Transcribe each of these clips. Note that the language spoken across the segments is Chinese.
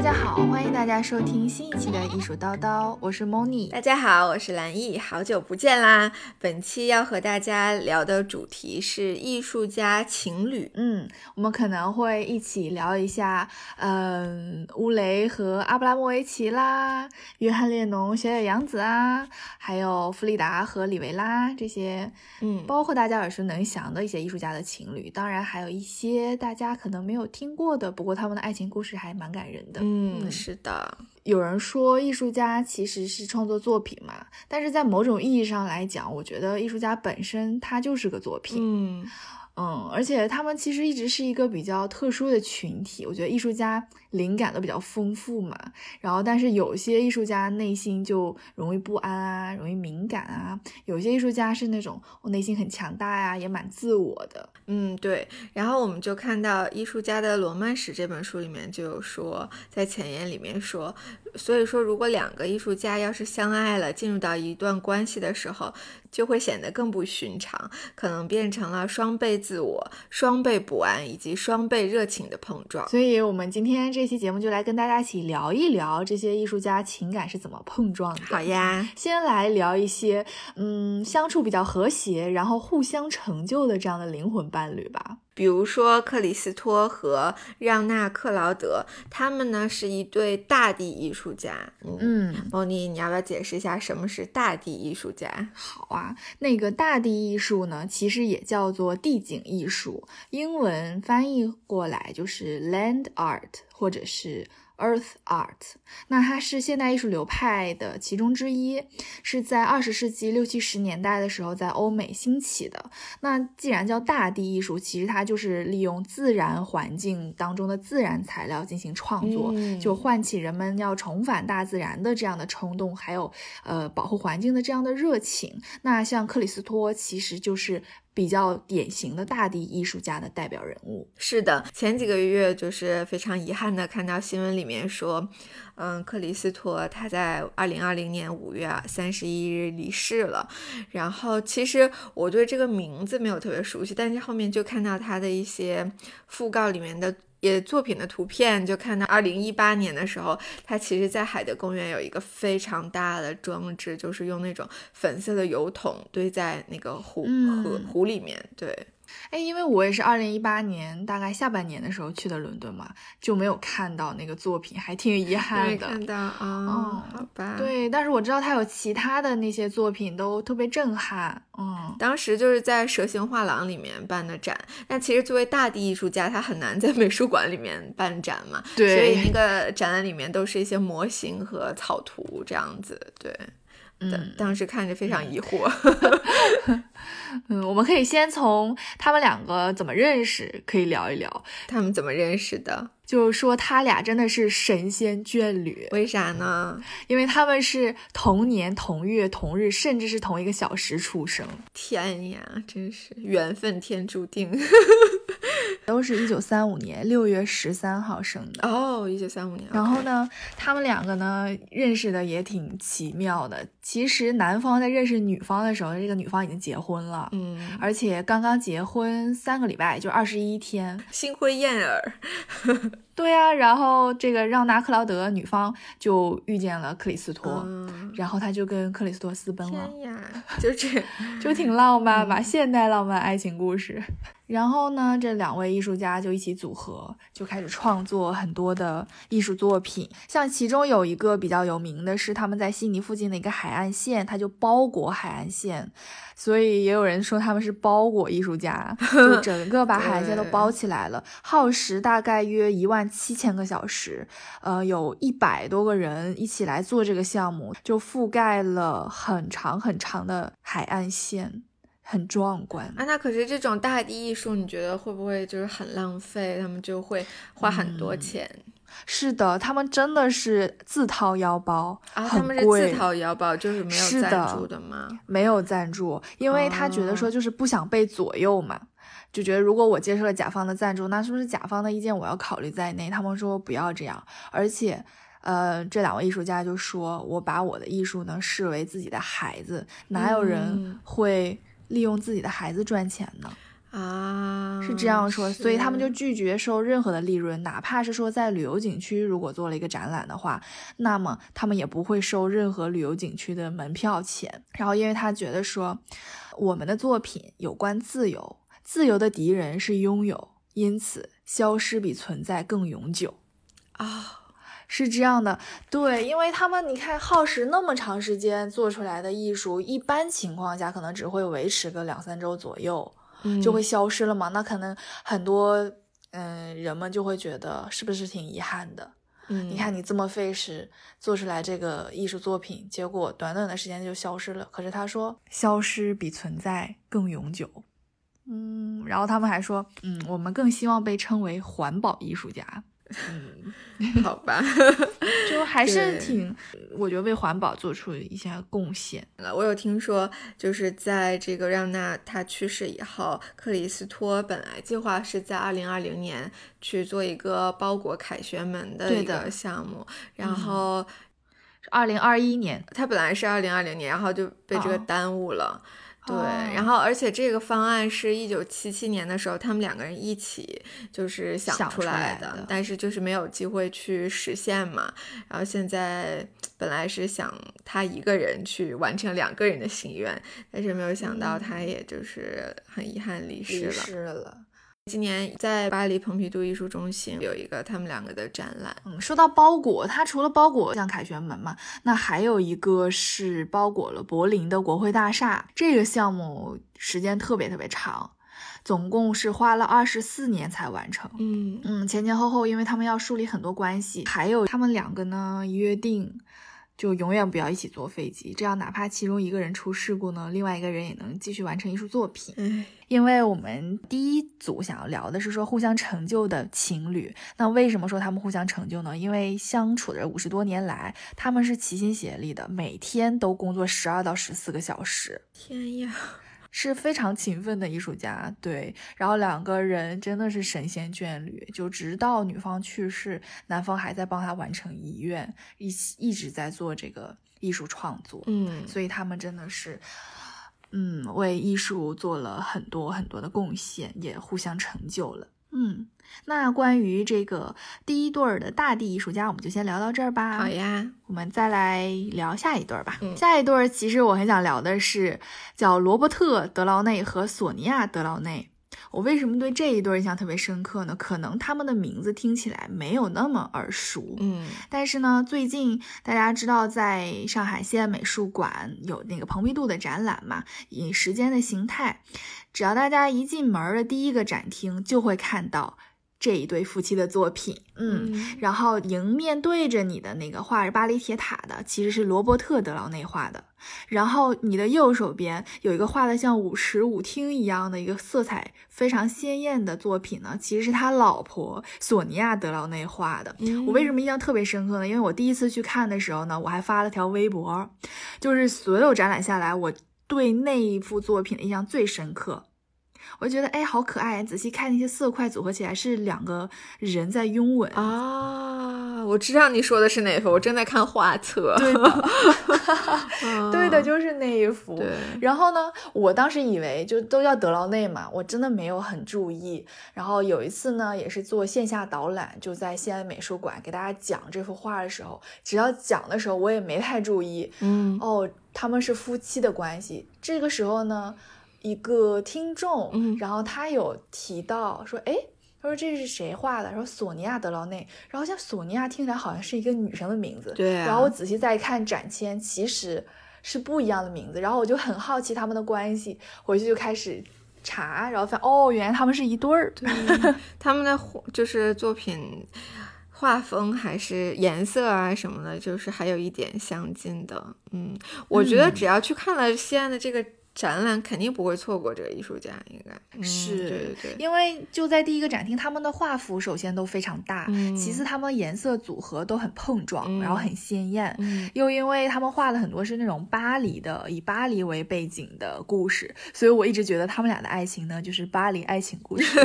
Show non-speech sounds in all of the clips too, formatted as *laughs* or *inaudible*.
大家好，欢迎大家收听新一期的艺术叨叨，我是 Moni。大家好，我是蓝毅，好久不见啦！本期要和大家聊的主题是艺术家情侣。嗯，我们可能会一起聊一下，嗯，乌雷和阿布拉莫维奇啦，约翰列侬、小野洋子啊，还有弗里达和里维拉这些，嗯，包括大家耳熟能详的一些艺术家的情侣。当然，还有一些大家可能没有听过的，不过他们的爱情故事还蛮感人的。嗯，是的，有人说艺术家其实是创作作品嘛，但是在某种意义上来讲，我觉得艺术家本身他就是个作品。嗯嗯，而且他们其实一直是一个比较特殊的群体。我觉得艺术家灵感都比较丰富嘛，然后但是有些艺术家内心就容易不安啊，容易敏感啊。有些艺术家是那种我内心很强大呀、也蛮自我的。嗯，对。然后我们就看到《艺术家的罗曼史》这本书里面就有说，在前言里面说，所以说如果两个艺术家要是相爱了，进入到一段关系的时候，就会显得更不寻常，可能变成了双倍自我、双倍不安以及双倍热情的碰撞。所以，我们今天这期节目就来跟大家一起聊一聊这些艺术家情感是怎么碰撞的。好呀，先来聊一些，嗯，相处比较和谐，然后互相成就的这样的灵魂伴侣吧。比如说克里斯托和让娜克劳德，他们呢是一对大地艺术家。嗯，莫妮，你要不要解释一下什么是大地艺术家？好啊，那个大地艺术呢，其实也叫做地景艺术，英文翻译过来就是 land art，或者是。Earth Art，那它是现代艺术流派的其中之一，是在二十世纪六七十年代的时候在欧美兴起的。那既然叫大地艺术，其实它就是利用自然环境当中的自然材料进行创作，就唤起人们要重返大自然的这样的冲动，还有呃保护环境的这样的热情。那像克里斯托，其实就是。比较典型的大地艺术家的代表人物。是的，前几个月就是非常遗憾的看到新闻里面说，嗯，克里斯托他在二零二零年五月三十一日离世了。然后其实我对这个名字没有特别熟悉，但是后面就看到他的一些讣告里面的。也作品的图片就看到，二零一八年的时候，他其实在海德公园有一个非常大的装置，就是用那种粉色的油桶堆在那个湖河湖里面，对。哎，因为我也是二零一八年大概下半年的时候去的伦敦嘛，就没有看到那个作品，还挺遗 *laughs* 憾的。看到啊，好吧。对，但是我知道他有其他的那些作品都特别震撼。嗯，当时就是在蛇形画廊里面办的展，但其实作为大地艺术家，他很难在美术馆里面办展嘛。对。所以那个展览里面都是一些模型和草图这样子。对。嗯，当时看着非常疑惑。嗯，*laughs* *laughs* 我们可以先从他们两个怎么认识可以聊一聊，他们怎么认识的。就是说他俩真的是神仙眷侣，为啥呢？因为他们是同年同月同日，甚至是同一个小时出生。天呀，真是缘分天注定。*laughs* 都是一九三五年六月十三号生的哦，一九三五年。然后呢，他们两个呢认识的也挺奇妙的。其实男方在认识女方的时候，这个女方已经结婚了，嗯，而且刚刚结婚三个礼拜，就二十一天，新婚燕尔。*laughs* 对呀，然后这个让拿克劳德女方就遇见了克里斯托，然后他就跟克里斯托私奔了。天呀，就这 *laughs* 就挺浪漫吧，现代浪漫爱情故事。然后呢，这两位艺术家就一起组合，就开始创作很多的艺术作品。像其中有一个比较有名的是，他们在悉尼附近的一个海岸线，它就包裹海岸线，所以也有人说他们是包裹艺术家，*laughs* 就整个把海岸线都包起来了，耗时大概约一万七千个小时，呃，有一百多个人一起来做这个项目，就覆盖了很长很长的海岸线。很壮观啊！那可是这种大地艺术，你觉得会不会就是很浪费？他们就会花很多钱。是的，他们真的是自掏腰包啊！他们是自掏腰包，就是没有赞助的吗？没有赞助，因为他觉得说就是不想被左右嘛，就觉得如果我接受了甲方的赞助，那是不是甲方的意见我要考虑在内？他们说不要这样，而且，呃，这两位艺术家就说，我把我的艺术呢视为自己的孩子，哪有人会？利用自己的孩子赚钱呢？啊，是这样说，所以他们就拒绝收任何的利润，哪怕是说在旅游景区如果做了一个展览的话，那么他们也不会收任何旅游景区的门票钱。然后，因为他觉得说，我们的作品有关自由，自由的敌人是拥有，因此消失比存在更永久。啊。是这样的，对，因为他们你看耗时那么长时间做出来的艺术，一般情况下可能只会维持个两三周左右，就会消失了嘛。那可能很多嗯人们就会觉得是不是挺遗憾的？嗯，你看你这么费时做出来这个艺术作品，结果短短的时间就消失了。可是他说，消失比存在更永久。嗯，然后他们还说，嗯，我们更希望被称为环保艺术家。嗯，*laughs* 好吧，*laughs* 就还是挺，我觉得为环保做出一些贡献了。我有听说，就是在这个让娜她去世以后，克里斯托本来计划是在二零二零年去做一个包裹凯旋门的一个项目，然后二零二一年，他本来是二零二零年，然后就被这个耽误了。对，然后而且这个方案是一九七七年的时候，他们两个人一起就是想出来的，但是就是没有机会去实现嘛。然后现在本来是想他一个人去完成两个人的心愿，但是没有想到他也就是很遗憾离世了。今年在巴黎蓬皮杜艺术中心有一个他们两个的展览。嗯，说到包裹，它除了包裹像凯旋门嘛，那还有一个是包裹了柏林的国会大厦。这个项目时间特别特别长，总共是花了二十四年才完成。嗯嗯，前前后后，因为他们要树立很多关系，还有他们两个呢约定。就永远不要一起坐飞机，这样哪怕其中一个人出事故呢，另外一个人也能继续完成艺术作品。嗯，因为我们第一组想要聊的是说互相成就的情侣，那为什么说他们互相成就呢？因为相处的五十多年来，他们是齐心协力的，每天都工作十二到十四个小时。天呀！是非常勤奋的艺术家，对，然后两个人真的是神仙眷侣，就直到女方去世，男方还在帮他完成遗愿，一起一直在做这个艺术创作，嗯，所以他们真的是，嗯，为艺术做了很多很多的贡献，也互相成就了。嗯，那关于这个第一对儿的大地艺术家，我们就先聊到这儿吧。好呀，我们再来聊下一对儿吧。嗯，下一对儿其实我很想聊的是叫罗伯特·德劳内和索尼娅·德劳内。我为什么对这一对印象特别深刻呢？可能他们的名字听起来没有那么耳熟，嗯，但是呢，最近大家知道在上海西安美术馆有那个蓬皮杜的展览嘛，以时间的形态，只要大家一进门的第一个展厅，就会看到。这一对夫妻的作品，嗯，然后迎面对着你的那个画着巴黎铁塔的，其实是罗伯特·德劳内画的。然后你的右手边有一个画的像舞池舞厅一样的一个色彩非常鲜艳的作品呢，其实是他老婆索尼娅·德劳内画的。我为什么印象特别深刻呢？因为我第一次去看的时候呢，我还发了条微博，就是所有展览下来，我对那一幅作品的印象最深刻。我就觉得哎，好可爱！仔细看那些色块组合起来是两个人在拥吻啊！我知道你说的是哪幅，我正在看画册。对的，*laughs* 对的，就是那一幅。对。然后呢，我当时以为就都叫德劳内嘛，我真的没有很注意。然后有一次呢，也是做线下导览，就在西安美术馆给大家讲这幅画的时候，只要讲的时候，我也没太注意。嗯。哦，他们是夫妻的关系。这个时候呢。一个听众，嗯，然后他有提到说，哎，他说这是谁画的？说索尼娅·德劳内。然后像索尼娅听起来好像是一个女生的名字，对。然后我仔细再看展签，其实是不一样的名字。然后我就很好奇他们的关系，回去就开始查，然后发现哦，原来他们是一对儿。对，他们的就是作品画风还是颜色啊什么的，就是还有一点相近的。嗯，我觉得只要去看了西安的这个。展览肯定不会错过这个艺术家，应该。是对对对，因为就在第一个展厅，他们的画幅首先都非常大，其次他们颜色组合都很碰撞，然后很鲜艳，又因为他们画的很多是那种巴黎的，以巴黎为背景的故事，所以我一直觉得他们俩的爱情呢就是巴黎爱情故事。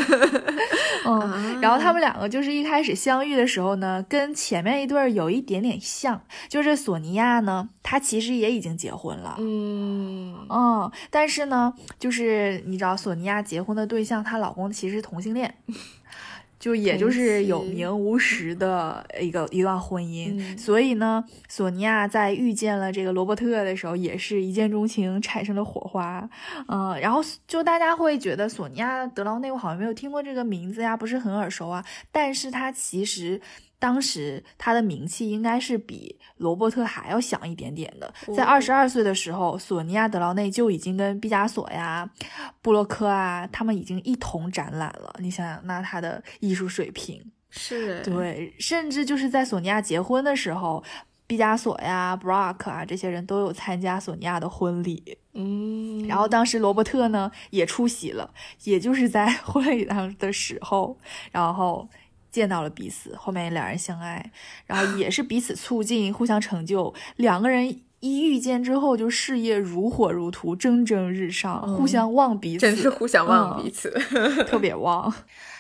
*laughs* 嗯，然后他们两个就是一开始相遇的时候呢，跟前面一对儿有一点点像，就是索尼娅呢，她其实也已经结婚了，嗯。嗯，但是呢，就是你知道索尼娅结婚的对象，她老公其实是同性恋。*laughs* 就也就是有名无实的一个一段婚姻，所以呢，索尼娅在遇见了这个罗伯特的时候，也是一见钟情，产生了火花。嗯，然后就大家会觉得索尼娅德劳内，我好像没有听过这个名字呀，不是很耳熟啊，但是她其实。当时他的名气应该是比罗伯特还要响一点点的。在二十二岁的时候，索尼娅·德劳内就已经跟毕加索呀、布洛克啊，他们已经一同展览了。你想想，那他的艺术水平是对，甚至就是在索尼娅结婚的时候，毕加索呀、布洛克啊这些人都有参加索尼娅的婚礼。嗯，然后当时罗伯特呢也出席了，也就是在 *laughs* 婚礼上的时候，然后。见到了彼此，后面两人相爱，然后 *laughs* 也是彼此促进，互相成就。两个人一遇见之后，就事业如火如荼，蒸蒸日上，互相望彼此，真是互相望彼此，特别 *laughs* 望。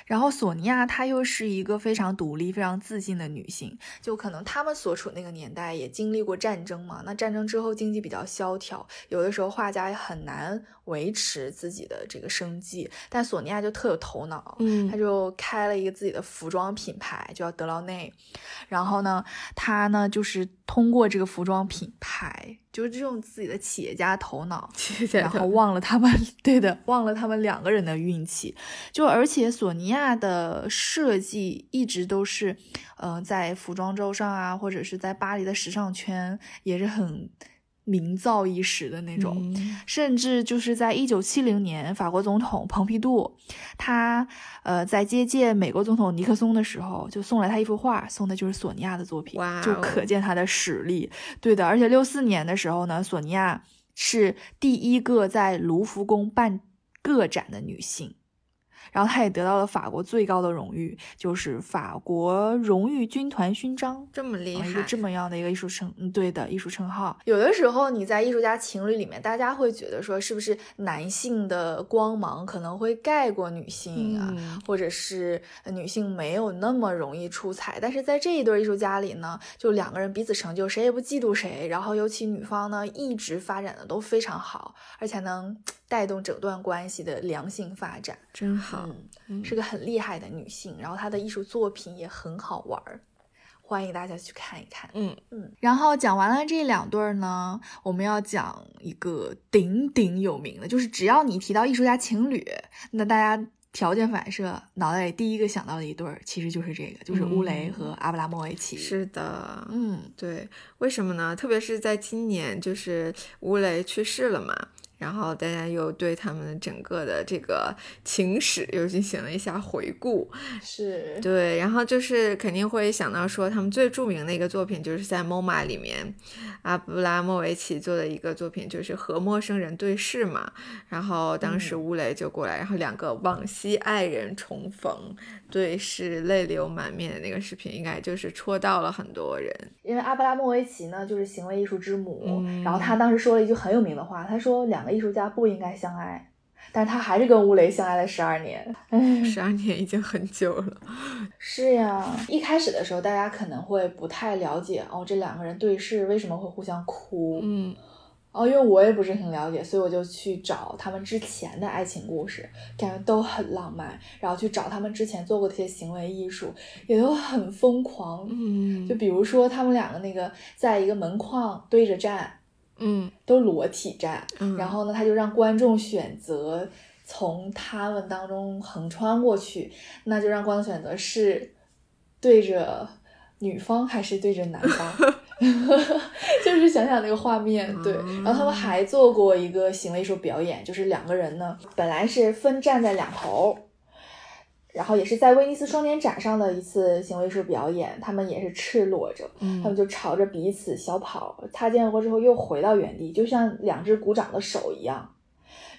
然后索尼娅她又是一个非常独立、非常自信的女性，就可能他们所处那个年代也经历过战争嘛，那战争之后经济比较萧条，有的时候画家也很难维持自己的这个生计，但索尼娅就特有头脑，嗯，她就开了一个自己的服装品牌，叫德劳内，然后呢，她呢就是通过这个服装品牌。就是这种自己的企业家头脑，*laughs* 然后忘了他们，*laughs* 对的，忘了他们两个人的运气。就而且索尼娅的设计一直都是，嗯，在服装周上啊，或者是在巴黎的时尚圈也是很。名噪一时的那种，甚至就是在一九七零年，法国总统蓬皮杜，他呃在接见美国总统尼克松的时候，就送了他一幅画，送的就是索尼娅的作品，就可见他的实力。对的，而且六四年的时候呢，索尼娅是第一个在卢浮宫办个展的女性。然后他也得到了法国最高的荣誉，就是法国荣誉军团勋章，这么厉害，一个这么样的一个艺术称，嗯，对的艺术称号。有的时候你在艺术家情侣里面，大家会觉得说，是不是男性的光芒可能会盖过女性啊，或者是女性没有那么容易出彩？但是在这一对艺术家里呢，就两个人彼此成就，谁也不嫉妒谁。然后尤其女方呢，一直发展的都非常好，而且能。带动整段关系的良性发展，真好，是个很厉害的女性。然后她的艺术作品也很好玩儿，欢迎大家去看一看。嗯嗯。然后讲完了这两对儿呢，我们要讲一个鼎鼎有名的，就是只要你提到艺术家情侣，那大家条件反射脑袋里第一个想到的一对儿，其实就是这个，就是乌雷和阿布拉莫维奇。是的，嗯，对。为什么呢？特别是在今年，就是乌雷去世了嘛。然后大家又对他们整个的这个情史又进行了一下回顾，是。对，然后就是肯定会想到说他们最著名的一个作品就是在 MoMA 里面，阿布拉莫维奇做的一个作品就是和陌生人对视嘛，然后当时乌雷就过来，然后两个往昔爱人重逢对视泪流满面的那个视频，应该就是戳到了很多人，因为阿布拉莫维奇呢就是行为艺术之母，然后他当时说了一句很有名的话，他说两。艺术家不应该相爱，但是他还是跟乌雷相爱了十二年。哎，*laughs* 十二年已经很久了。是呀，一开始的时候，大家可能会不太了解哦，这两个人对视为什么会互相哭？嗯，哦，因为我也不是很了解，所以我就去找他们之前的爱情故事，感觉都很浪漫。然后去找他们之前做过的一些行为艺术，也都很疯狂。嗯，就比如说他们两个那个在一个门框对着站。嗯，都裸体站，然后呢，他就让观众选择从他们当中横穿过去，那就让观众选择是对着女方还是对着男方，*laughs* 就是想想那个画面，对。然后他们还做过一个行为艺术表演，就是两个人呢，本来是分站在两头。然后也是在威尼斯双年展上的一次行为艺术表演，他们也是赤裸着，他们就朝着彼此小跑，擦肩而过之后又回到原地，就像两只鼓掌的手一样。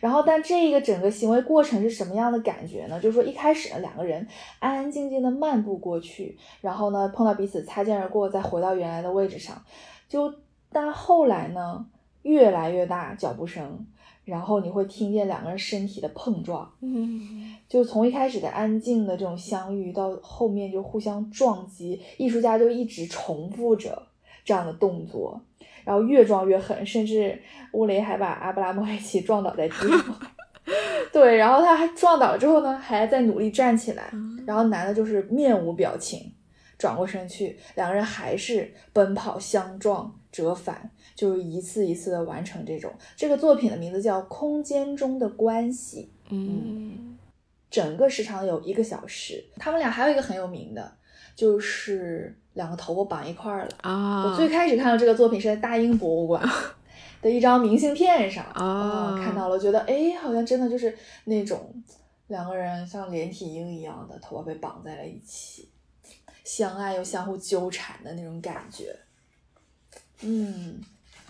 然后，但这个整个行为过程是什么样的感觉呢？就是说一开始呢，两个人安安静静的漫步过去，然后呢碰到彼此擦肩而过，再回到原来的位置上。就但后来呢，越来越大脚步声。然后你会听见两个人身体的碰撞，嗯。就从一开始的安静的这种相遇，到后面就互相撞击，艺术家就一直重复着这样的动作，然后越撞越狠，甚至乌雷还把阿布拉莫维奇撞倒在地上。*laughs* 对，然后他还撞倒了之后呢，还在努力站起来，然后男的就是面无表情，转过身去，两个人还是奔跑、相撞、折返，就是一次一次的完成这种。这个作品的名字叫《空间中的关系》。嗯整个时长有一个小时。他们俩还有一个很有名的，就是两个头发绑一块儿了。啊，我最开始看到这个作品是在大英博物馆 *laughs* 的一张明信片上，哦啊看到了，觉得哎，好像真的就是那种两个人像连体婴一样的头发被绑在了一起，相爱又相互纠缠的那种感觉。嗯，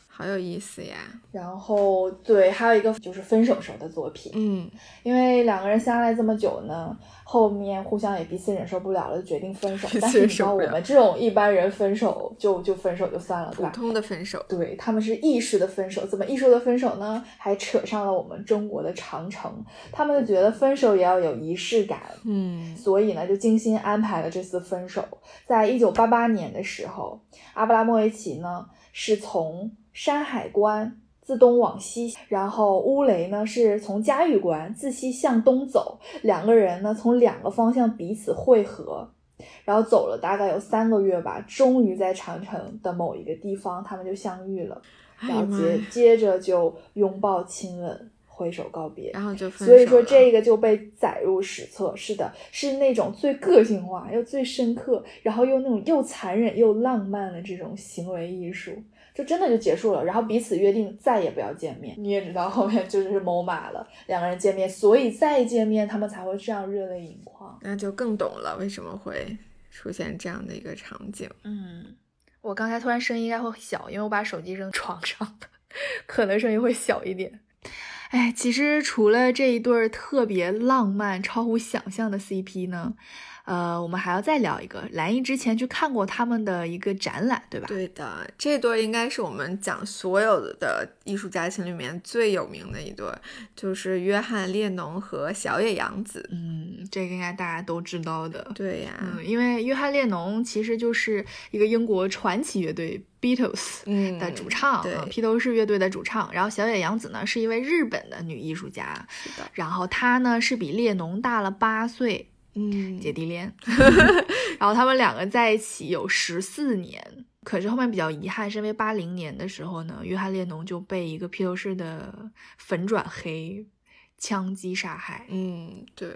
好有意思呀。然后对，还有一个就是分手时候的作品，嗯因为两个人相爱这么久呢，后面互相也彼此忍受不了了，就决定分手但是你知道，我们这种一般人分手就就分手就算了，对吧？普通的分手。对，他们是艺术的分手，怎么艺术的分手呢？还扯上了我们中国的长城，他们就觉得分手也要有仪式感，嗯所以呢，就精心安排了这次分手。在一九八八年的时候，阿布拉莫维奇呢是从山海关自东往西，然后乌雷呢是从嘉峪关自西向东走，两个人呢从两个方向彼此汇合。然后走了大概有三个月吧，终于在长城的某一个地方，他们就相遇了，然后接接着就拥抱、亲吻、挥手告别。然后就分手所以说这个就被载入史册。是的，是那种最个性化又最深刻，然后又那种又残忍又浪漫的这种行为艺术，就真的就结束了。然后彼此约定再也不要见面。你也知道后面就是某马了，两个人见面，所以再见面他们才会这样热泪盈眶。那就更懂了为什么会出现这样的一个场景。嗯，我刚才突然声音应该会小，因为我把手机扔床上了，*laughs* 可能声音会小一点。哎，其实除了这一对儿特别浪漫、超乎想象的 CP 呢，呃，我们还要再聊一个。蓝姨之前去看过他们的一个展览，对吧？对的，这对儿应该是我们讲所有的艺术家庭里面最有名的一对儿，就是约翰列侬和小野洋子。嗯，这个应该大家都知道的。对呀，嗯，因为约翰列侬其实就是一个英国传奇乐队 Beatles 嗯的主唱，对嗯披头士乐队的主唱。然后小野洋子呢是一位日本的女艺术家，是的，然后她呢是比列侬大了八岁，嗯，姐弟恋。*laughs* 然后他们两个在一起有十四年，可是后面比较遗憾，是因为八零年的时候呢，约翰列侬就被一个披头士的粉转黑枪击杀害。嗯，对。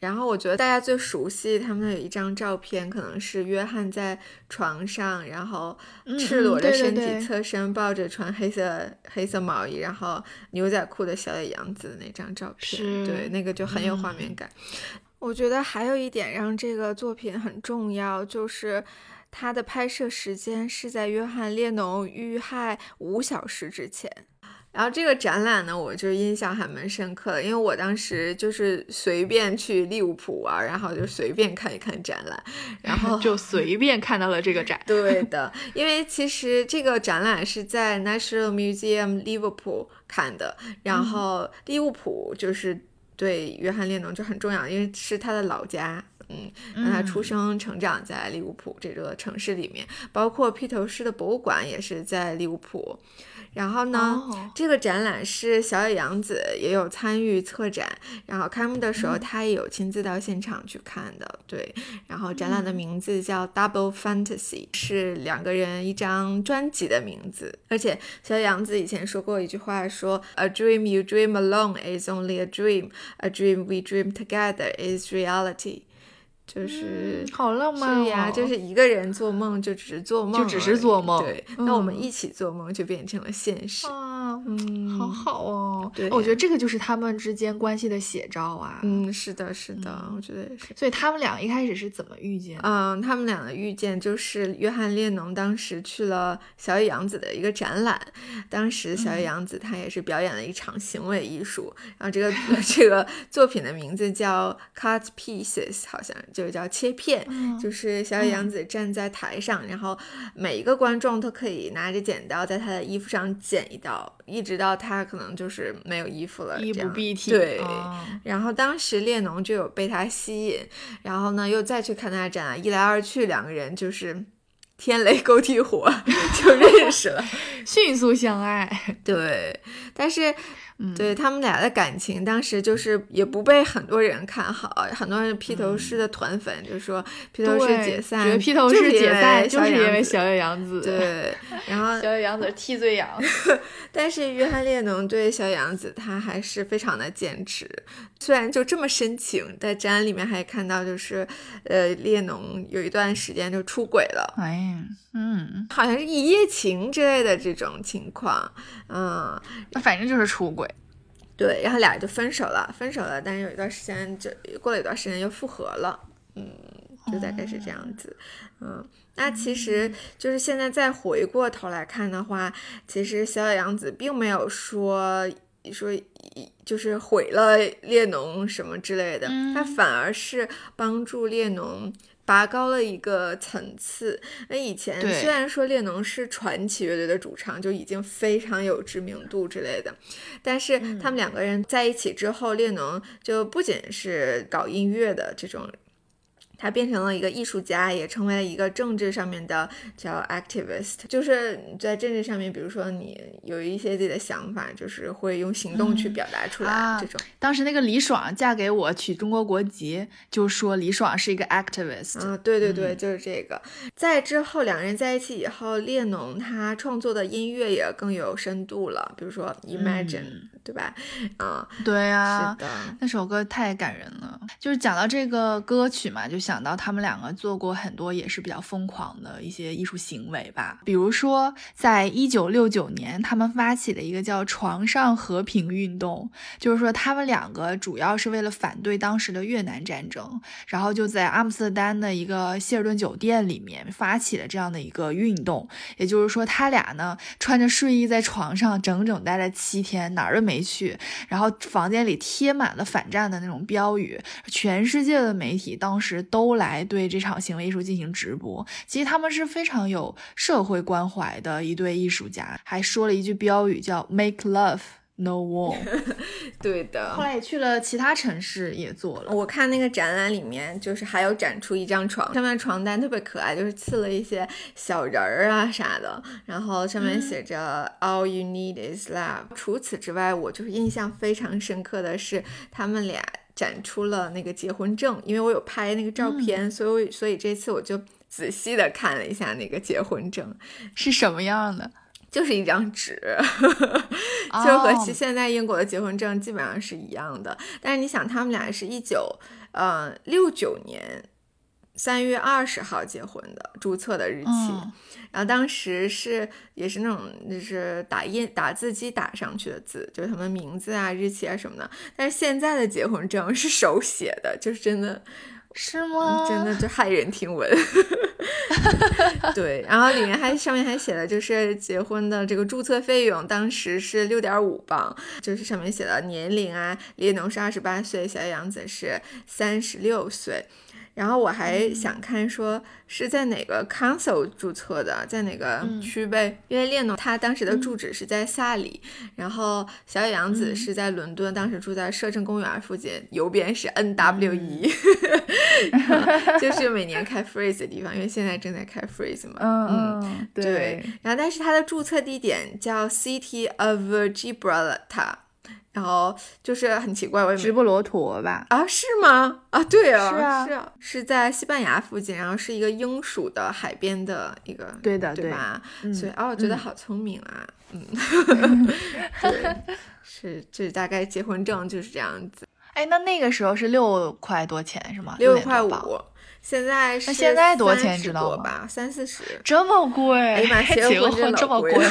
然后我觉得大家最熟悉他们的有一张照片，可能是约翰在床上，然后嗯赤裸的身体侧身抱着穿黑色黑色毛衣，然后牛仔裤的小野洋子的那张照片，对，那个就很有画面嗯感。我觉得还有一点让这个作品很重要，就是它的拍摄时间是在约翰列侬遇害五小时之前。然后这个展览呢，我就印象还蛮深刻的，因为我当时就是随便去利物浦玩，然后就随便看一看展览，然后 *laughs* 就随便看到了这个展。*laughs* 对的，因为其实这个展览是在 National Museum Liverpool 看的，然嗯后利物浦就是对约翰列侬就很重要，因为是他的老家。嗯，让他出生成长在利物浦这座城市里面，包括披头士的博物馆也是在利物浦。然后呢，哦这个展览是小野洋子也有参与策展，然后开幕的时候嗯他也有亲自到现场去看的，对。然后展览的嗯名字叫 Double Fantasy，是两个人一张专辑的名字。而且小野洋子以前说过一句话说：“A dream you dream alone is only a dream. A dream we dream together is reality。”就是嗯好浪漫哦是呀，就是一个人做梦就只是做梦，就只是做梦对，那我们嗯一起做梦就变成了现实。啊，嗯，好好哦。对我觉得这个就是他们之间关系的写照啊。嗯，是的，是的，嗯我觉得也是。所以他们俩一开始是怎么遇见的？嗯，他们俩的遇见就是约翰列侬当时去了小野洋子的一个展览，当时小野嗯洋子她也是表演了一场行为艺术，然后这个 *laughs* 这个作品的名字叫 Cut Pieces，好像就叫切片，嗯就是小野洋子站在台上，然后每一个观众都可以拿着剪刀在她的衣服上剪一刀，一一直到他可能就是没有衣服了，衣不蔽体。对，哦然后当时列侬就有被他吸引，然后呢又再去看他的展览，一来二去两个人就是天雷勾地火 *laughs* 就认识了。迅速相爱。*laughs* 对，但是嗯，对他们俩的感情，当时就是也不被很多人看好，很多人披头士的团粉就说披头士解散，觉得披头士解散就是因为小小野洋子。，对，然后 *laughs* 小野洋子替罪羊。*laughs* 但是约翰列侬对小洋子他还是非常的坚持，虽然就这么深情，在展览里面还看到就是，呃，列侬有一段时间就出轨了，哎呀，嗯，好像是一夜情之类的这种情况，嗯，那反正就是出轨。对，然后俩人就分手了，分手了，但是有一段时间就过了一段时间又复合了，嗯，就大概是这样子，嗯。那其实就是现在再回过头来看的话，其实小野洋子并没有说说就是毁了列侬什么之类的，他嗯反而是帮助列侬拔高了一个层次。那以前虽然说列侬是传奇乐队的主唱，就已经非常有知名度之类的，但是嗯他们两个人在一起之后，列侬就不仅是搞音乐的这种。他变成了一个艺术家，也成为了一个政治上面的叫 activist，就是在政治上面，比如说你有一些自己的想法，就是会用行动去表达出来，啊这种。当时那个李爽嫁给我娶中国国籍，就说李爽是一个 activist。啊，对对对，就是这个。在之后两人在一起以后，列侬他创作的音乐也更有深度了，比如说 Imagine，、对吧？啊、对啊是，的，那首歌太感人了。就是讲到这个歌曲嘛，就想到他们两个做过很多也是比较疯狂的一些艺术行为吧。比如说，在一九六九年，他们发起了一个叫“床上和平运动”，就是说他们两个主要是为了反对当时的越南战争，然后就在阿姆斯特丹的一个希尔顿酒店里面发起了这样的一个运动。也就是说，他俩呢穿着睡衣在床上整整待了七天，哪儿都没去。然后房间里贴满了反战的那种标语，全世界的媒体当时都来对这场行为艺术进行直播。其实他们是非常有社会关怀的一对艺术家，还说了一句标语叫 “Make love, no war”。*laughs* 对的后。来也去了其他城市，也做了。我看那个展览里面，就是还有展出一张床，上面床单特别可爱，就是刺了一些小人儿啊啥的，然后上面写着 “All you need is love”。除此之外，我就是印象非常深刻的是他们俩展出了那个结婚证，因为我有拍那个照片，所以所以这次我就仔细的看了一下那个结婚证，是什么样的？就是一张纸，*laughs* 就和哦其现在英国的结婚证基本上是一样的。但是你想，他们俩是一九呃六九年三月二十号结婚的，注册的日期。嗯然后当时是也是那种就是打印打字机打上去的字，就是他们名字啊、日期啊什么的。但是现在的结婚证是手写的，就是真的是吗？真的就骇人听闻。*laughs* 对，然后里面还上面还写了，就是结婚的这个注册费用，当时是六点五磅，就是上面写了年龄啊，列侬是二十八岁，小杨子是三十六岁。然后我还想看说是在哪个 council 注册的，在哪个区呗？因为列侬他当时的住址是在萨里，然后小野洋子是在伦敦，当时住在摄政公园附近，邮编是 N W E，*laughs* 就是每年开 freeze 的地方，因为现在正在开 freeze 嘛。嗯嗯，对，然后但是它的注册地点叫 City of Gibraltar，然后就是很奇怪，我也没直布罗陀吧？啊，是吗？啊，对啊，是啊是啊是在西班牙附近，然后是一个英属的海边的一个，对的对对吧？嗯所以哦，我觉得嗯好聪明啊，嗯，*laughs* 对，是这大概结婚证就是这样子，哎，那那个时候是六块多钱是吗？点六块五，现在是现在多钱知道吧？三四十，这么贵？哎呀妈 *laughs* 结结个婚这么贵？*laughs*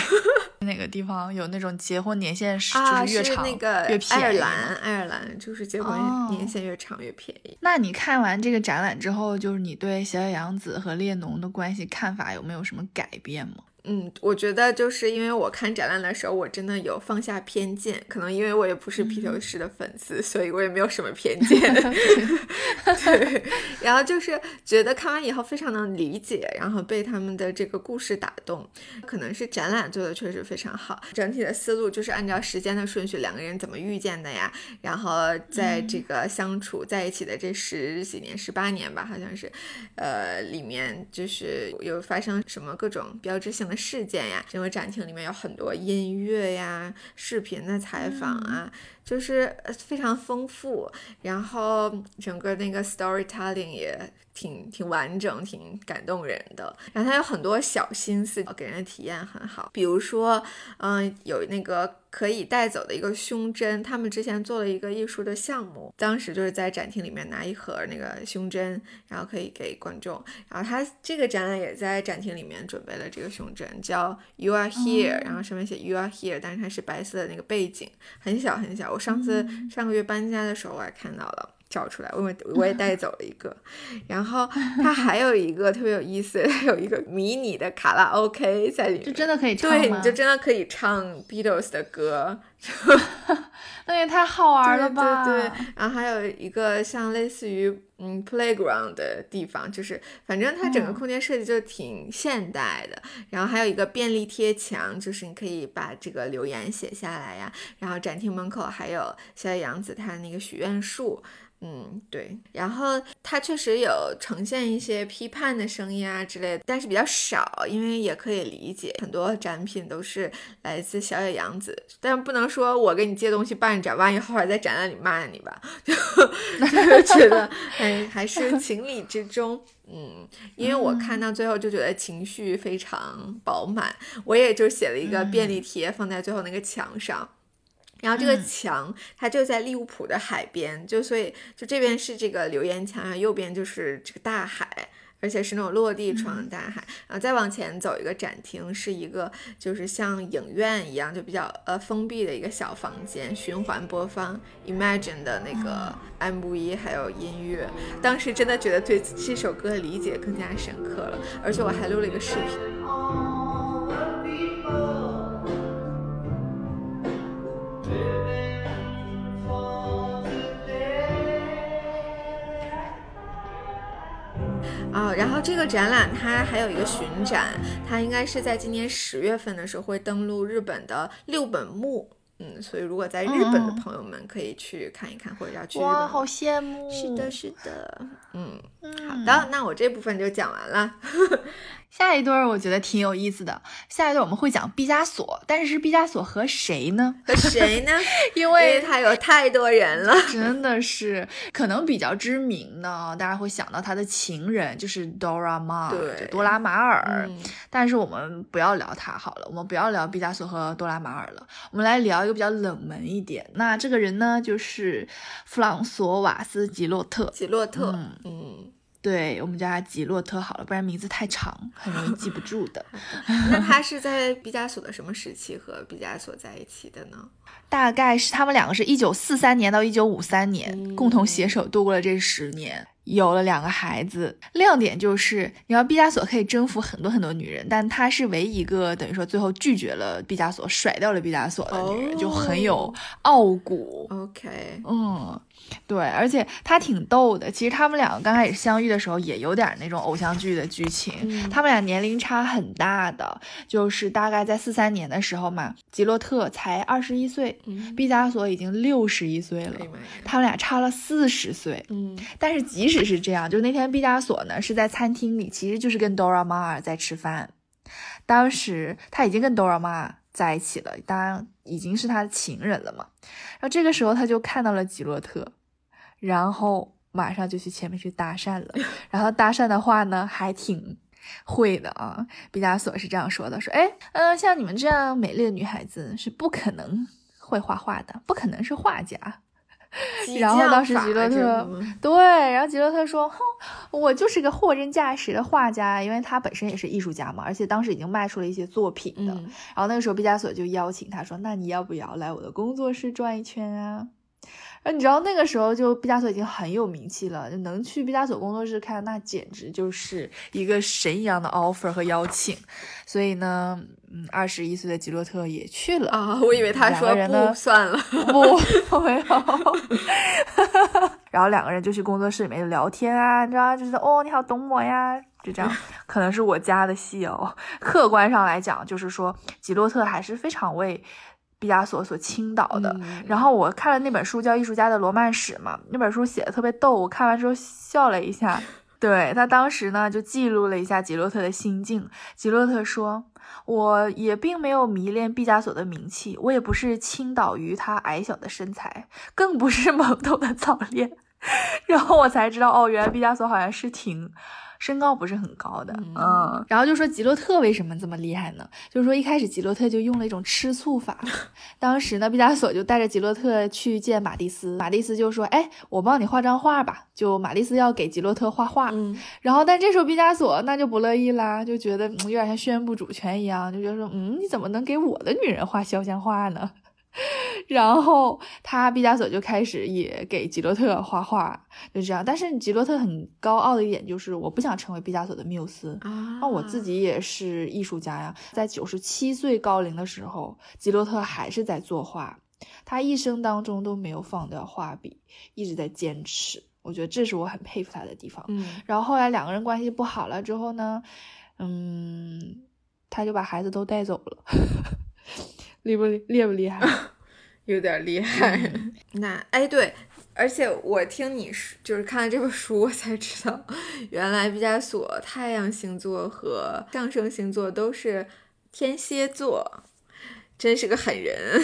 哪个地方有那种结婚年限是啊，就是越长那个越便宜？爱尔兰，爱尔兰就是结婚哦年限越长越便宜。那你看完这个展览之后，就是你对小野洋子和列侬的关系看法有没有什么改变吗？嗯，我觉得就是因为我看展览的时候，我真的有放下偏见，可能因为我也不是披头士的粉丝，所以我也没有什么偏见。*laughs* 对，然后就是觉得看完以后非常能理解，然后被他们的这个故事打动。可能是展览做的确实非常好，整体的思路就是按照时间的顺序，两个人怎么遇见的呀？然后在这个相处在一起的这十几年、十八年吧，好像是，呃，里面就是有发生什么各种标志性的。事件呀，整个展厅里面有很多音乐呀、视频的采访啊，就是非常丰富。然后整个那个 storytelling 也挺挺完整、挺感动人的。然后它有很多小心思，给人的体验很好。比如说，嗯，有那个。可以带走的一个胸针，他们之前做了一个艺术的项目，当时就是在展厅里面拿一盒那个胸针，然后可以给观众。然后他这个展览也在展厅里面准备了这个胸针，叫 You Are Here，然后上面写 You Are Here，但是它是白色的那个背景，很小很小。我上次上个月搬家的时候我还看到了。找出来，我我也 *laughs* 带走了一个，然后它还有一个特别有意思，它有一个迷你的卡拉 OK 在里面，就真的可以。唱对，你就真的可以唱 Beatles 的歌，*laughs* 那也太好玩了吧！对对，然后还有一个像类似于嗯 playground 的地方，就是反正它整个空间设计就挺现代的，然后还有一个便利贴墙，就是你可以把这个留言写下来呀，然后展厅门口还有小野洋子她那个许愿树。嗯，对，然后它确实有呈现一些批判的声音啊之类的，但是比较少，因为也可以理解，很多展品都是来自小野洋子，但不能说我给你借东西办展，万一后还在展览里骂你吧，*laughs* 就 *laughs* 觉得还还是情理之中。嗯，因为我看到最后就觉得情绪非常饱满，我也就写了一个便利贴放在最后那个墙上。然后这个墙它就在利物浦的海边，就所以就这边是这个留言墙啊，右边就是这个大海，而且是那种落地窗大海。然后再往前走一个展厅，是一个就是像影院一样，就比较呃封闭的一个小房间，循环播放 Imagine 的那个 MV 还有音乐。当时真的觉得对这首歌的理解更加深刻了，而且我还录了一个视频。啊，然后这个展览它还有一个巡展，它应该是在今年十月份的时候会登陆日本的六本木。嗯，所以如果在日本的朋友们可以去看一看，或者要去哇，好羡慕！是的，*laughs* 是的，嗯，好的，那我这部分就讲完了。下一对儿我觉得挺有意思的，下一对我们会讲毕加索，但是毕加索和谁呢？和谁呢？*laughs* 因为他有太多人了，*laughs* 真的是可能比较知名的，大家会想到他的情人就是 Dora Maar，对，多拉马尔。但是我们不要聊他好了，我们不要聊毕加索和多拉马尔了，我们来聊一个比较冷门一点。那这个人呢，就是弗朗索瓦斯吉洛特，吉洛特，嗯。对我们叫他吉洛特好了，不然名字太长，很容易记不住的。*laughs* 那他是在毕加索的什么时期和毕加索在一起的呢？大概是他们两个是一九四三年到一九五三年，共同携手度过了这十年。有了两个孩子，亮点就是，你要毕加索可以征服很多很多女人，但他是唯一一个等于说最后拒绝了毕加索，甩掉了毕加索的女人，就很有傲骨。OK，嗯，对，而且他挺逗的。其实他们两个刚开始相遇的时候，也有点那种偶像剧的剧情。他们俩年龄差很大的，就是大概在四三年的时候嘛，吉洛特才二十一岁，毕加索已经六十一岁了，他们俩差了四十岁。嗯，但是即使即使是这样，就那天毕加索呢是在餐厅里，其实就是跟 Dora Maar 在吃饭。当时他已经跟 Dora Maar 在一起了，当然已经是他的情人了嘛。然后这个时候他就看到了吉洛特，然后马上就去前面去搭讪了。*laughs* 然后搭讪的话呢，还挺会的啊。毕加索是这样说的：说，哎，嗯，像你们这样美丽的女孩子是不可能会画画的，不可能是画家。*laughs* 然后当时吉洛特对，然后吉洛特说：“哼，我就是个货真价实的画家，因为他本身也是艺术家嘛，而且当时已经卖出了一些作品的。然后那个时候毕加索就邀请他说：‘那你要不要来我的工作室转一圈啊？’然后你知道那个时候就毕加索已经很有名气了，就能去毕加索工作室看，那简直就是一个神一样的 offer 和邀请。所以呢，嗯，二十一岁的吉洛特也去了啊。我以为他说不算了，不，*laughs* 没有。*laughs* 然后两个人就去工作室里面聊天啊，你知道，就是哦，你好懂我呀，就这样。*laughs* 可能是我加的戏哦。客观上来讲，就是说吉洛特还是非常为。毕加索所倾倒的，然后我看了那本书叫《艺术家的罗曼史》嘛，那本书写的特别逗，我看完之后笑了一下。对他当时呢就记录了一下吉洛特的心境。吉洛特说：“我也并没有迷恋毕加索的名气，我也不是倾倒于他矮小的身材，更不是懵懂的早恋。”然后我才知道，哦，原来毕加索好像是挺。身高不是很高的，嗯，然后就说吉洛特为什么这么厉害呢？就是说一开始吉洛特就用了一种吃醋法，*laughs* 当时呢，毕加索就带着吉洛特去见马蒂斯，马蒂斯就说，哎，我帮你画张画吧，就马蒂斯要给吉洛特画画，嗯然后但这时候毕加索那就不乐意啦，就觉得有点像宣布主权一样，就觉得说，嗯，你怎么能给我的女人画肖像画呢？*laughs* 然后他毕加索就开始也给吉洛特画画，就这样。但是吉洛特很高傲的一点就是，我不想成为毕加索的缪斯啊，那我自己也是艺术家呀。在九十七岁高龄的时候，吉洛特还是在作画，他一生当中都没有放掉画笔，一直在坚持。我觉得这是我很佩服他的地方。嗯，然后后来两个人关系不好了之后呢，嗯，他就把孩子都带走了。*laughs* 厉不厉厉不厉害？*laughs* 有点厉害。那哎对，而且我听你说，就是看了这本书，我才知道，原来毕加索太阳星座和上升星座都是天蝎座，真是个狠人。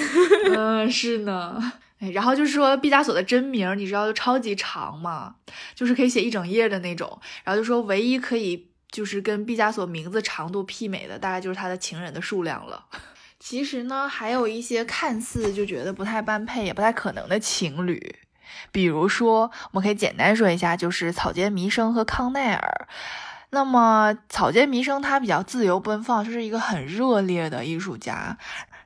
嗯，*laughs* 是呢。哎，然后就是说毕加索的真名，你知道就超级长嘛，就是可以写一整页的那种。然后就说唯一可以就是跟毕加索名字长度媲美的，大概就是他的情人的数量了。其实呢，还有一些看似就觉得不太般配、也不太可能的情侣，比如说，我们可以简单说一下，就是草间弥生和康奈尔。那么，草间弥生他比较自由奔放，就是一个很热烈的艺术家。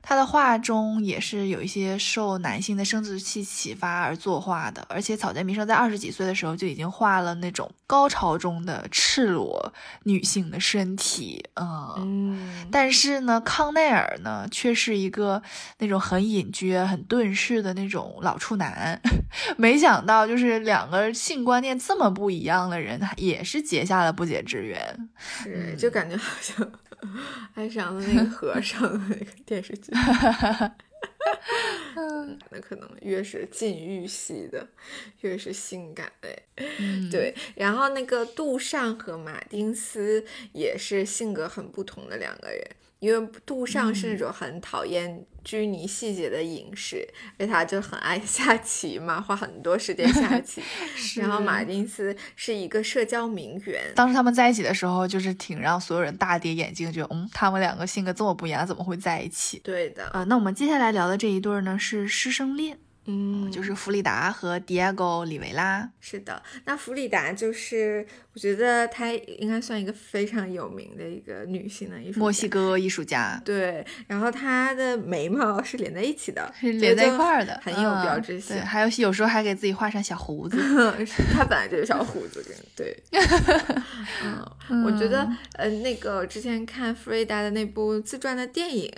他的画中也是有一些受男性的生殖器启发而作画的，而且草间弥生在二十几岁的时候就已经画了那种高潮中的赤裸女性的身体，嗯，但是呢，康奈尔呢却是一个那种很隐居、很遁世的那种老处男。*laughs* 没想到，就是两个性观念这么不一样的人，也是结下了不解之缘。是，就感觉好像。*laughs* 爱上了那个和尚的那个电视剧，*laughs* 那可能越是禁欲系的，越是性感类。对，然后那个杜尚和马丁斯也是性格很不同的两个人。因为杜尚是那种很讨厌拘泥细节的饮食，为他就很爱下棋嘛，花很多时间下棋。*laughs* 然后马丁斯是一个社交名媛。当时他们在一起的时候，就是挺让所有人大跌眼镜，觉得嗯，他们两个性格这么不一样，怎么会在一起？对的。呃，那我们接下来聊的这一对呢，是师生恋。嗯，就是弗里达和 Diego 里维拉。是的，那弗里达就是我觉得她应该算一个非常有名的一个女性的艺术墨西哥艺术家。对，然后她的眉毛是连在一起的，是连在一块儿的，很有标志性。还有有时候还给自己画上小胡子，*laughs* 她本来就有小胡子，对。*laughs* 嗯，我觉得呃，那个之前看弗里达的那部自传的电影。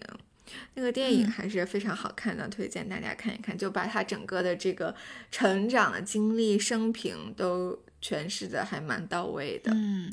那个电影还是非常好看的，推荐大家看一看，就把他整个的这个成长的经历、生平都诠释的还蛮到位的。嗯。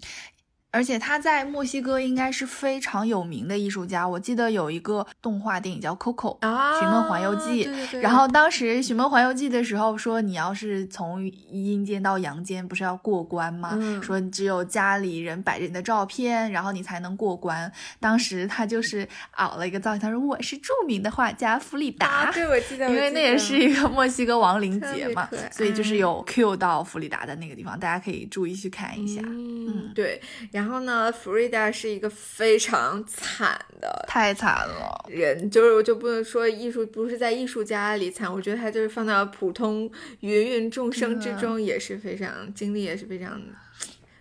而且他在墨西哥应该是非常有名的艺术家。我记得有一个动画电影叫《Coco》啊，《寻梦环游记》。然后当时《寻梦环游记》的时候说，你要是从阴间到阳间，不是要过关吗？说只有家里人摆着你的照片，然后你才能过关。当时他就是熬了一个造型，他说我是著名的画家弗里达。对，我记得，*laughs* 因为那也是一个墨西哥亡灵节嘛，所以就是有 Q 到弗里达的那个地方，大家可以注意去看一下。嗯，对，然然后呢，弗瑞达是一个非常惨的，太惨了。人，就是我就不能说艺术不是在艺术家里惨，我觉得他就是放到普通芸芸众生之中也是非常经历也是非常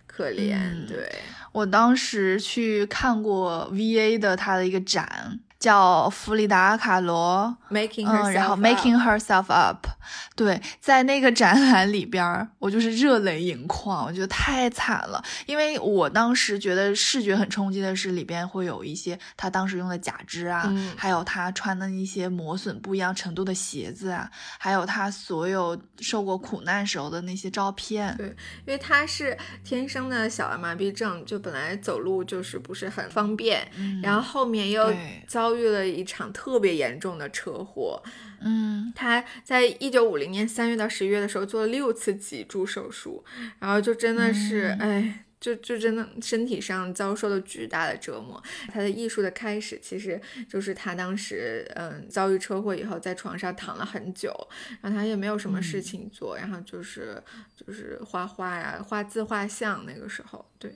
可怜。对。我当时去看过 V A 的他的一个展，叫弗里达卡罗，Making，嗯，然后 Making herself up。对，在那个展览里边，我就是热泪盈眶，我觉得太惨了。因为我当时觉得视觉很冲击的是，里边会有一些他当时用的假肢啊，还有他穿的一些磨损不一样程度的鞋子啊，还有他所有受过苦难时候的那些照片。对，因为他是天生的小儿麻痹症，就本来走路就是不是很方便，然后后面又遭遇了一场特别严重的车祸。嗯，他在一九五零年三月到十一月的时候做了六次脊柱手术，然后就真的是，哎，就就真的身体上遭受了巨大的折磨。他的艺术的开始其实就是他当时，嗯，遭遇车祸以后在床上躺了很久，然后他也没有什么事情做，然后就是就是画画呀，画自画像。那个时候，对。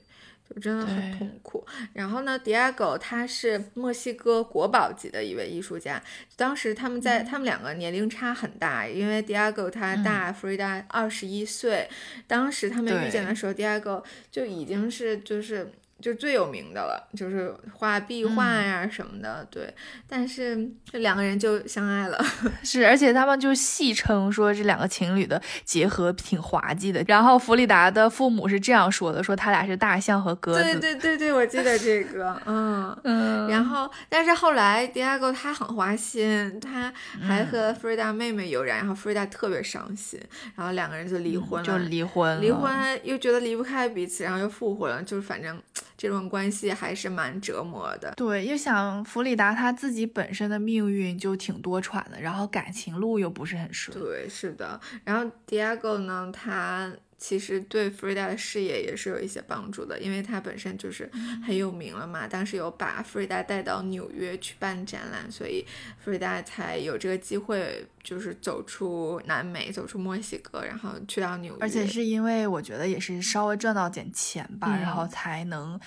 就真的很痛苦。然后呢，Diego 他是墨西哥国宝级的一位艺术家。当时他们在，他们两个年龄差很大，因为 Diego 他大 Frida 二十一岁。当时他们遇见的时候，Diego 就已经是就是。就最有名的了，就是画壁画呀什么的，对。但是这两个人就相爱了，*laughs* 是，而且他们就戏称说这两个情侣的结合挺滑稽的。然后弗里达的父母是这样说的，说他俩是大象和鸽子。对对对对，我记得这个，嗯 *laughs* 嗯。然后，但是后来迪亚哥他很花心，他还和弗里达妹妹有染，然后弗里达特别伤心，然后两个人就离婚了，就离婚，离婚又觉得离不开彼此，然后又复婚了，就是反正。这种关系还是蛮折磨的。对，又想弗里达他自己本身的命运就挺多舛的，然后感情路又不是很顺。对，是的。然后 Diego 呢，他。其实对 Frida 的事业也是有一些帮助的，因为他本身就是很有名了嘛。当时有把 Frida 带到纽约去办展览，所以 Frida 才有这个机会，就是走出南美，走出墨西哥，然后去到纽约。而且是因为我觉得也是稍微赚到点钱吧，然后才能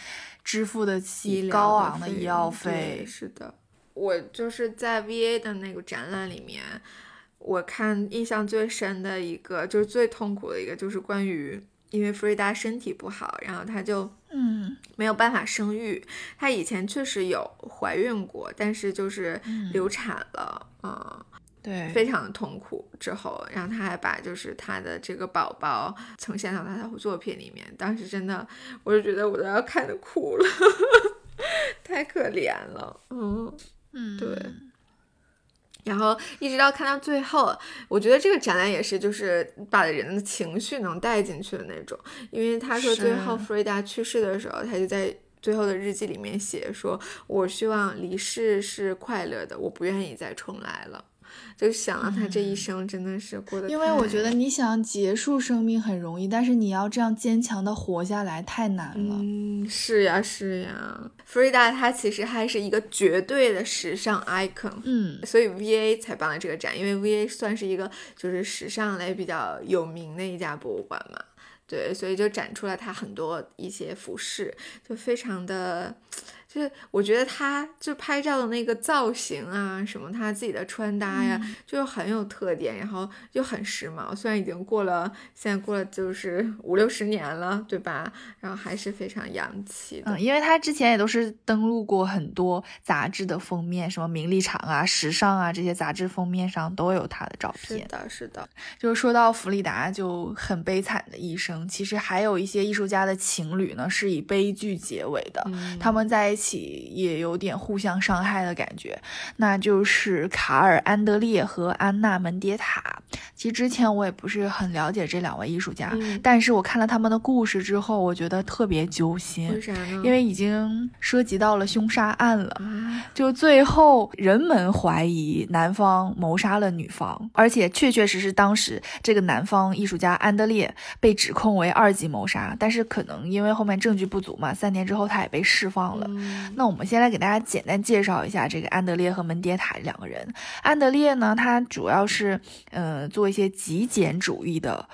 支付得起高昂的医药费。是的，我就是在 VA 的那个展览里面。我看印象最深的一个，就是最痛苦的一个，就是关于因为弗瑞达身体不好，然后她就嗯没有办法生育。她以前确实有怀孕过，但是就是流产了，嗯，对，非常的痛苦。之后，然后她还把就是她的这个宝宝呈现到她的作品里面。当时真的，我就觉得我都要看的哭了，*laughs* 太可怜了，嗯嗯，对。然后一直到看到最后，我觉得这个展览也是，就是把人的情绪能带进去的那种。因为他说最后弗瑞达去世的时候，他就在最后的日记里面写说：“我希望离世是快乐的，我不愿意再重来了。”就想到他这一生真的是过得，因为我觉得你想结束生命很容易，但是你要这样坚强的活下来太难了。嗯，是呀是呀，弗瑞达她其实还是一个绝对的时尚 icon，嗯，所以 VA 才办了这个展，因为 VA 算是一个就是时尚类比较有名的一家博物馆嘛，对，所以就展出了他很多一些服饰，就非常的。就是我觉得他就拍照的那个造型啊，什么他自己的穿搭呀，就很有特点，然后又很时髦。虽然已经过了，现在过了就是五六十年了，对吧？然后还是非常洋气的。嗯，因为他之前也都是登录过很多杂志的封面，什么名利场啊、时尚啊这些杂志封面上都有他的照片。是的，是的。就是说到弗里达就很悲惨的一生，其实还有一些艺术家的情侣呢是以悲剧结尾的，他们在。起也有点互相伤害的感觉，那就是卡尔·安德烈和安娜·门迭塔。其实之前我也不是很了解这两位艺术家，但是我看了他们的故事之后，我觉得特别揪心。为啥呢？因为已经涉及到了凶杀案了。就最后人们怀疑男方谋杀了女方，而且确确实实当时这个男方艺术家安德烈被指控为二级谋杀，但是可能因为后面证据不足嘛，三年之后他也被释放了。那我们先来给大家简单介绍一下这个安德烈和门迭塔这两个人。安德烈呢，他主要是呃做一些极简主义的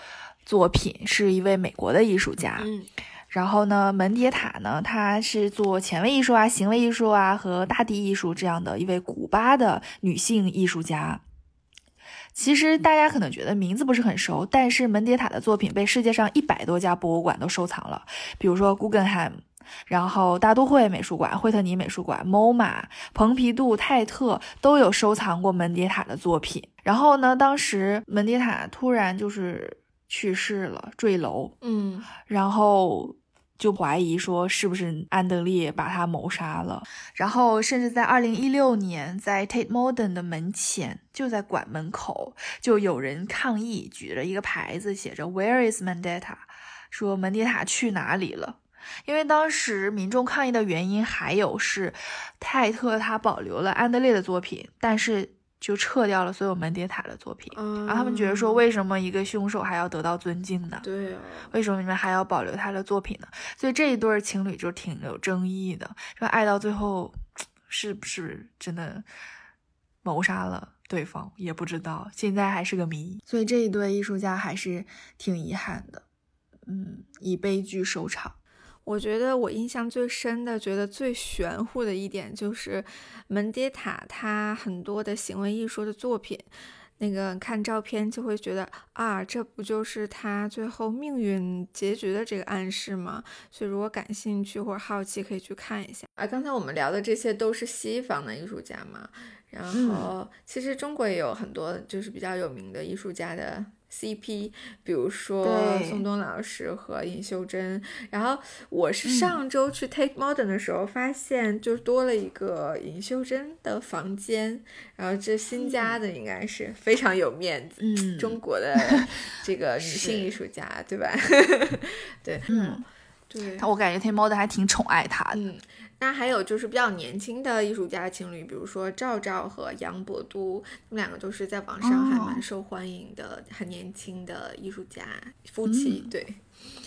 作品，是一位美国的艺术家。嗯，然后呢，门迭塔呢，他是做前卫艺术啊、行为艺术啊和大地艺术这样的一位古巴的女性艺术家。其实大家可能觉得名字不是很熟，但是门迭塔的作品被世界上一百多家博物馆都收藏了，比如说 Guggenheim。然后大都会美术馆、惠特尼美术馆、MoMA、蓬皮杜、泰特都有收藏过门迭塔的作品。然后呢，当时门迭塔突然就是去世了，坠楼，嗯然后就怀疑说是不是安德烈把他谋杀了。然后甚至在二零一六年，在 Tate Modern 的门前，就在馆门口，就有人抗议，举着一个牌子，写着 “Where is Mandetta”，说门迪塔去哪里了。因为当时民众抗议的原因还有是泰特他保留了安德烈的作品，但是就撤掉了所有门迭塔的作品。嗯，然后他们觉得说，为什么一个凶手还要得到尊敬呢？对哦，为什么你们还要保留他的作品呢？所以这一对儿情侣就挺有争议的，说爱到最后是不是真的谋杀了对方也不知道，现在还是个谜。所以这一对艺术家还是挺遗憾的，嗯，以悲剧收场。我觉得我印象最深的，觉得最玄乎的一点就是门迭塔他很多的行为艺术的作品，那个看照片就会觉得啊，这不就是他最后命运结局的这个暗示吗？所以如果感兴趣或者好奇，可以去看一下。啊，刚才我们聊的这些都是西方的艺术家嘛，然后其实中国也有很多就是比较有名的艺术家的。CP，比如说宋冬老师和尹秀珍，然后我是嗯。上周去 Take Modern 的时候，发现就多了一个尹秀珍的房间，然后这新加的应该是非常有面子，嗯中国的 *laughs* 这个女性艺术家，对吧？*laughs* 对，嗯，对，我感觉 Take Modern 还挺宠爱她的。嗯，那还有就是比较年轻的艺术家情侣，比如说赵赵和杨博都，他们两个都是在网上还蛮哦受欢迎的，很年轻的艺术家夫妻。嗯对，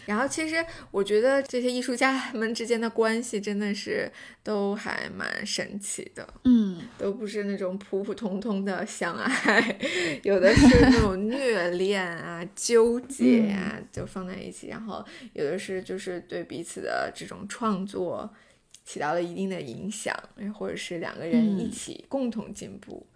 然后其实我觉得这些艺术家 *laughs* 们之间的关系真的是都还蛮神奇的。嗯，都不是那种普普通通的相爱，有的是那种 *laughs* 虐恋啊、纠结啊，就放在一起，然后有的是就是对彼此的这种创作起到了一定的影响，或者是两个人一嗯起共同进步。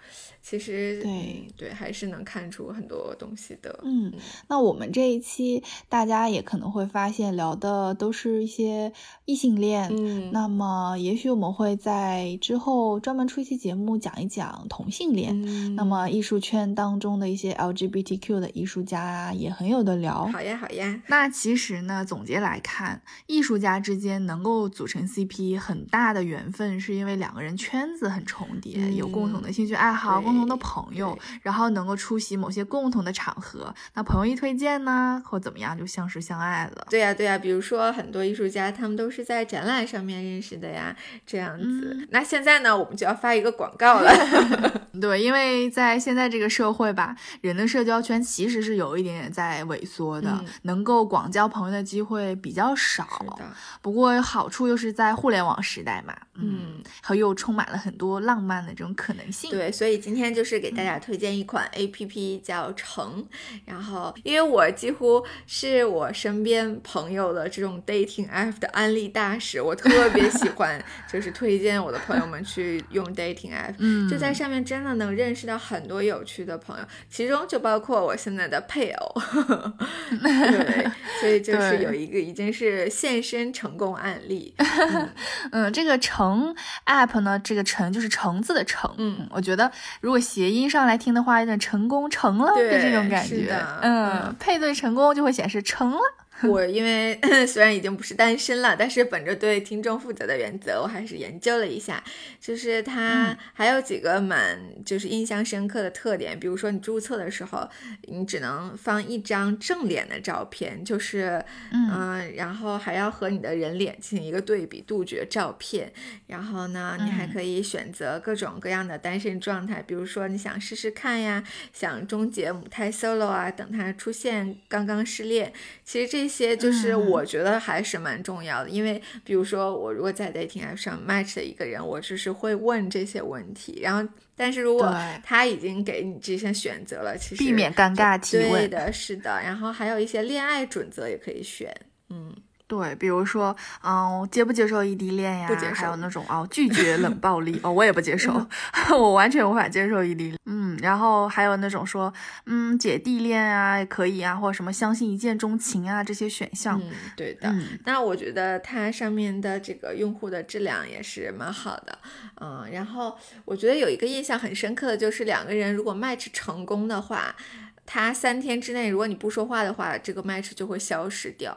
其实对嗯对，还是能看出很多东西的。嗯，那我们这一期大家也可能会发现聊的都是一些异性恋，嗯，那么也许我们会在之后专门出一期节目讲一讲同性恋。嗯那么艺术圈当中的一些 LGBTQ 的艺术家啊，也很有的聊。好呀好呀，那其实呢，总结来看，艺术家之间能够组成 CP，很大的缘分是因为两个人圈子很重叠，嗯有共同的兴趣爱好、共同的朋友，然后能够出席某些共同的场合。那朋友一推荐呢，或怎么样，就相识相爱了。对呀、对呀、比如说很多艺术家，他们都是在展览上面认识的呀，这样子。嗯那现在呢，我们就要发一个广告了。*laughs* 对，因为在现在这个社会吧，人的社交圈其实是有一点点在萎缩的，嗯能够广交朋友的机会比较少。不过好处又是在互联网时代嘛，嗯，和又充满了很多浪漫的这种可能性。对，所以今天就是给大家推荐一款 A P P 叫橙，然后因为我几乎是我身边朋友的这种 dating app 的安利大使，我特别喜欢 *laughs* 就是推荐我的朋友们去用 dating app，嗯，就在上面真的能认识到很多有趣的朋友，其中就包括我现在的配偶。*laughs* 对，所以就是有一个已经是现身成功案例。*laughs* 嗯，这个橙 app 呢，这个橙就是橙子的橙。嗯我觉得如果谐音上来听的话，有点成功成了，对就这种感觉。嗯嗯，配对成功就会显示成了。*laughs* 我因为 *clears throat* 虽然已经不是单身了，但是本着对听众负责的原则，我还是研究了一下，就是它嗯还有几个蛮就是印象深刻的特点，比如说你注册的时候，你只能放一张正脸的照片，就是嗯嗯、然后还要和你的人脸进行一个对比，杜绝照片。然后呢，你还嗯可以选择各种各样的单身状态，比如说你想试试看呀，想终结母胎 solo 啊，等它出现刚刚失恋。其实这些就是嗯我觉得还是蛮重要的，因为比如说我如果在 dating app 上 match 的一个人，我就是会问这些问题，然后但是如果他已经给你这些选择了，其实避免尴尬提问。对的，是的，然后还有一些恋爱准则也可以选，嗯。对，比如说，嗯，接不接受异地恋呀？不接受还有那种哦，拒绝冷暴力哦，我也不接受，*laughs* 我完全无法接受异地恋。嗯，然后还有那种说，嗯，姐弟恋啊也可以啊，或者什么相信一见钟情啊这些选项。嗯，对的。嗯那我觉得它上面的这个用户的质量也是蛮好的，嗯，然后我觉得有一个印象很深刻的就是两个人如果 match 成功的话。他三天之内，如果你不说话的话，这个 match 就会消失掉。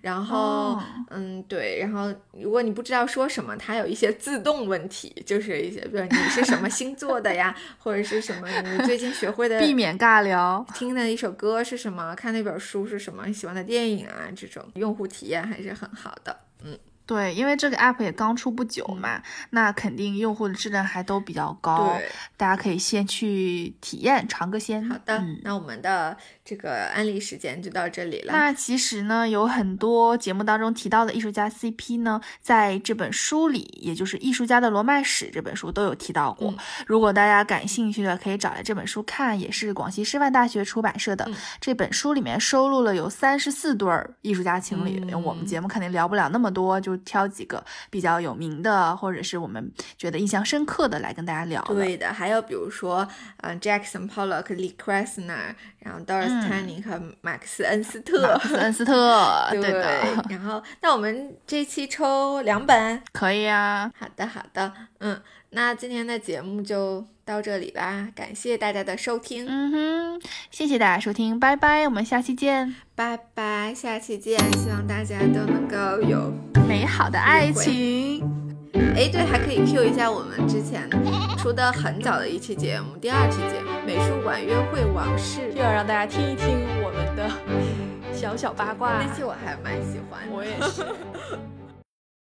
然后，哦嗯，对，然后如果你不知道说什么，它有一些自动问题，就是一些，比如你是什么星座的呀，*laughs* 或者是什么你最近学会的避免尬聊。听的一首歌是什么，看那本书是什么，你喜欢的电影啊，这种用户体验还是很好的。嗯，对，因为这个 app 也刚出不久嘛，那肯定用户的质量还都比较高，对，大家可以先去体验尝个鲜。好的，嗯那我们的这个案例时间就到这里了。那其实呢，有很多节目当中提到的艺术家 CP 呢，在这本书里，也就是《艺术家的罗曼史》这本书都有提到过。嗯如果大家感兴趣的，可以找来这本书看，也是广西师范大学出版社的。嗯这本书里面收录了有三十四对儿艺术家情侣，嗯我们节目肯定聊不了那么多，就挑几个比较有名的，或者是我们觉得印象深刻的来跟大家聊。对的，还有比如说，嗯、j a c k s o n Pollock、Lee Krasner，然后 Doris 嗯 Tanning 和马克思恩斯特。马克思恩斯特，*laughs* 对对的，然后那我们这期抽两本。可以啊。好的，好的，嗯，那今天的节目就到这里啦，感谢大家的收听，嗯哼，谢谢大家收听，拜拜，我们下期见。拜拜，下期见，希望大家都能够有，美好的爱情。哎，对，还可以 Q 一下我们之前出的很早的一期节目，第二期节目《美术馆约会往事》，又要让大家听一听我们的小小八卦。那期我还蛮喜欢的。我也是。*laughs*